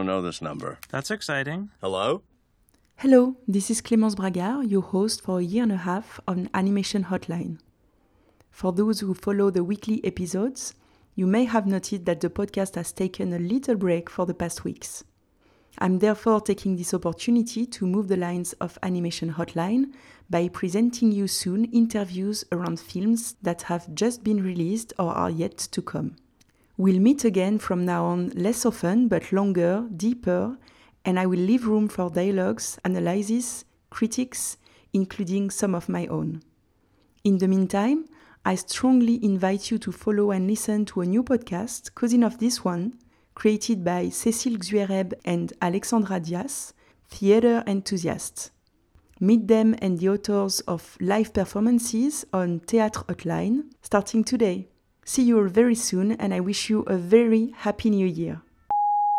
don't know this number. That's exciting. Hello? Hello, this is Clémence Bragard, your host for a year and a half on Animation Hotline. For those who follow the weekly episodes, you may have noted that the podcast has taken a little break for the past weeks. I'm therefore taking this opportunity to move the lines of Animation Hotline by presenting you soon interviews around films that have just been released or are yet to come. We'll meet again from now on less often but longer, deeper, and I will leave room for dialogues, analysis, critics, including some of my own. In the meantime, I strongly invite you to follow and listen to a new podcast, cousin of this one, created by Cécile Xuereb and Alexandra Dias, theater enthusiasts. Meet them and the authors of live performances on Théâtre Hotline starting today. See you all very soon, and I wish you a very happy new year.